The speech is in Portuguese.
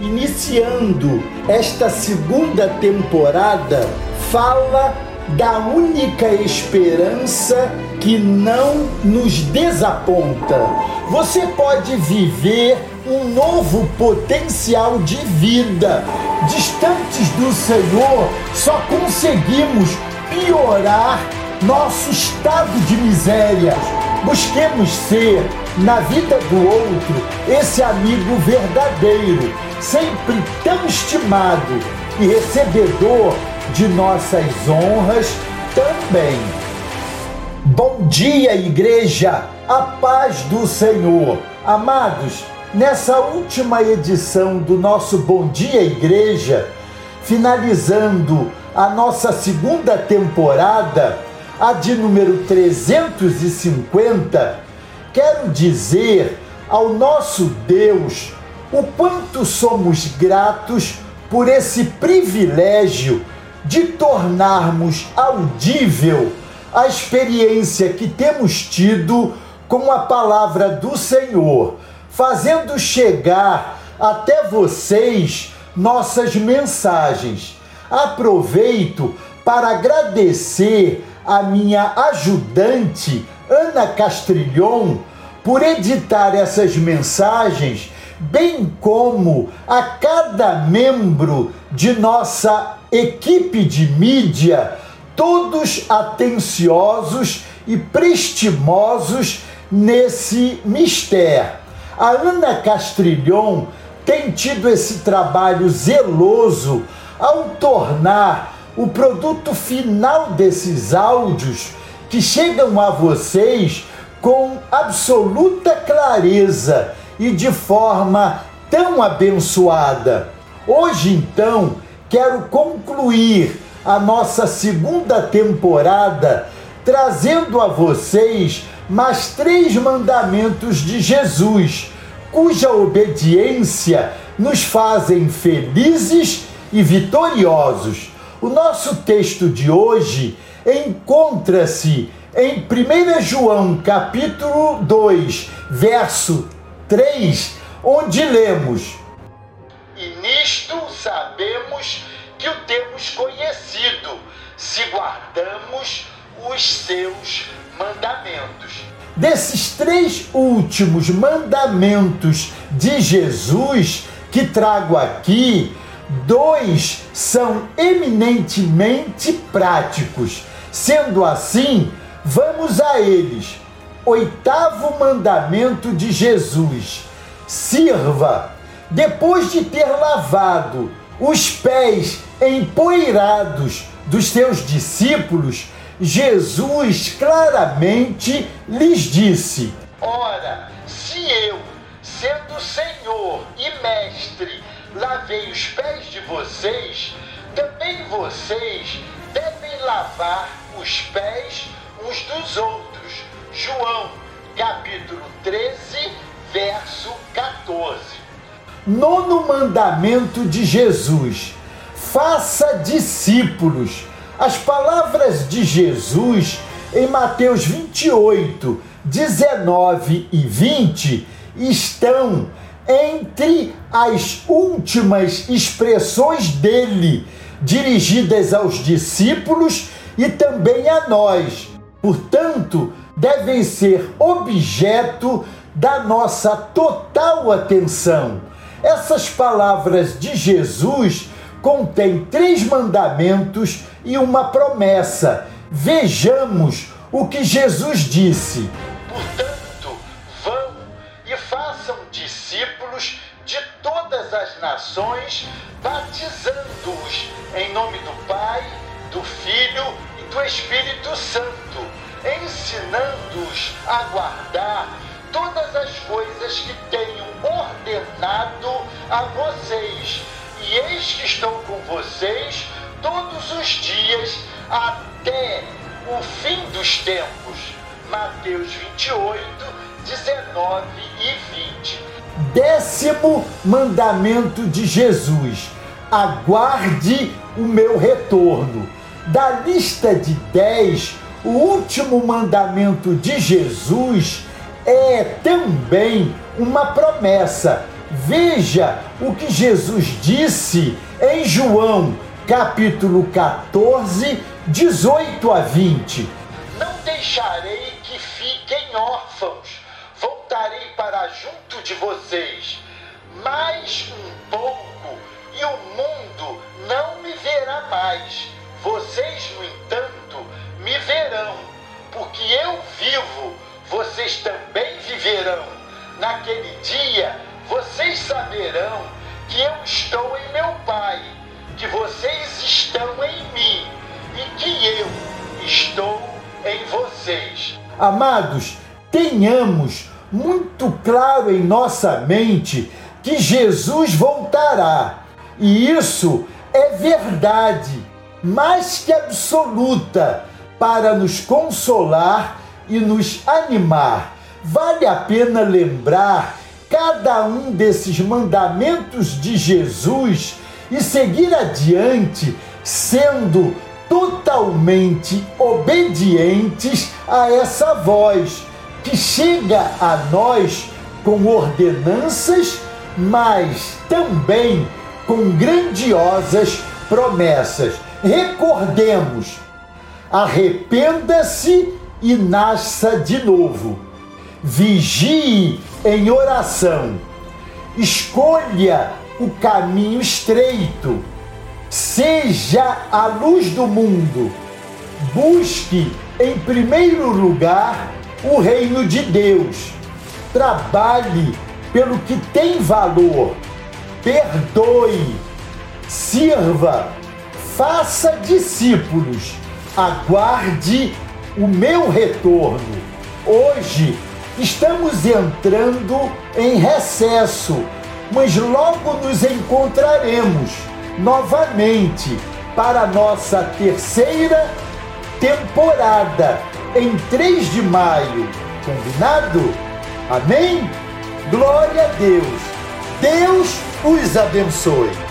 iniciando esta segunda temporada, fala da única esperança que não nos desaponta. Você pode viver um novo potencial de vida. Distantes do Senhor, só conseguimos piorar nosso estado de miséria. Busquemos ser, na vida do outro, esse amigo verdadeiro, sempre tão estimado e recebedor de nossas honras também. Bom dia, igreja, a paz do Senhor. Amados, nessa última edição do nosso Bom Dia, Igreja, finalizando a nossa segunda temporada, a de número 350, quero dizer ao nosso Deus o quanto somos gratos por esse privilégio de tornarmos audível a experiência que temos tido com a palavra do Senhor, fazendo chegar até vocês nossas mensagens. Aproveito para agradecer a minha ajudante, Ana Castrilhon, por editar essas mensagens, bem como a cada membro de nossa equipe de mídia, todos atenciosos e prestimosos nesse mistério. A Ana Castrilhon tem tido esse trabalho zeloso ao tornar o produto final desses áudios que chegam a vocês com absoluta clareza e de forma tão abençoada. Hoje, então, quero concluir a nossa segunda temporada trazendo a vocês mais três mandamentos de Jesus, cuja obediência nos fazem felizes e vitoriosos. O nosso texto de hoje encontra-se em 1 João capítulo 2, verso 3, onde lemos: E nisto sabemos que o temos conhecido, se guardamos os seus mandamentos. Desses três últimos mandamentos de Jesus que trago aqui, dois são eminentemente práticos. Sendo assim, vamos a eles. Oitavo mandamento de Jesus: sirva. Depois de ter lavado os pés empoeirados dos seus discípulos, Jesus claramente lhes disse: Ora, se eu, sendo Senhor e Mestre, lavei os pés de vocês, também vocês devem lavar os pés uns dos outros. João, capítulo 13, verso 14. Nono mandamento de Jesus: faça discípulos. As palavras de Jesus em Mateus 28, 19 e 20 estão entre as últimas expressões dele, dirigidas aos discípulos e também a nós. Portanto, devem ser objeto da nossa total atenção. Essas palavras de Jesus contêm três mandamentos e uma promessa. Vejamos o que Jesus disse. Portanto, vão e façam discípulos de todas as nações, batizando-os em nome do Pai, do Filho e do Espírito Santo, ensinando-os a guardar todas as coisas que tenho ordenado a vocês. E eis que estou com vocês todos os dias até o fim dos tempos. Mateus 28, 19 e 20. Décimo mandamento de Jesus: aguarde o meu retorno. Da lista de dez, o último mandamento de Jesus é também uma promessa. Veja o que Jesus disse em João, capítulo 14, 18 a 20. Não deixarei que fiquem órfãos, voltarei para junto de vocês. Mais um pouco e o mundo não me verá mais. Vocês, no entanto, vocês também viverão. Naquele dia, vocês saberão que eu estou em meu Pai, que vocês estão em mim e que eu estou em vocês. Amados, tenhamos muito claro em nossa mente que Jesus voltará. E isso é verdade, mais que absoluta, para nos consolar e nos animar. Vale a pena lembrar cada um desses mandamentos de Jesus e seguir adiante sendo totalmente obedientes a essa voz que chega a nós com ordenanças, mas também com grandiosas promessas. Recordemos, arrependa-se e nasça de novo. Vigie em oração, escolha o caminho estreito, seja a luz do mundo, busque em primeiro lugar o reino de Deus, trabalhe pelo que tem valor, perdoe, sirva, faça discípulos, aguarde o meu retorno. Hoje, Estamos entrando em recesso, mas logo nos encontraremos novamente para nossa terceira temporada em 3 de maio. Combinado? Amém? Glória a Deus. Deus os abençoe.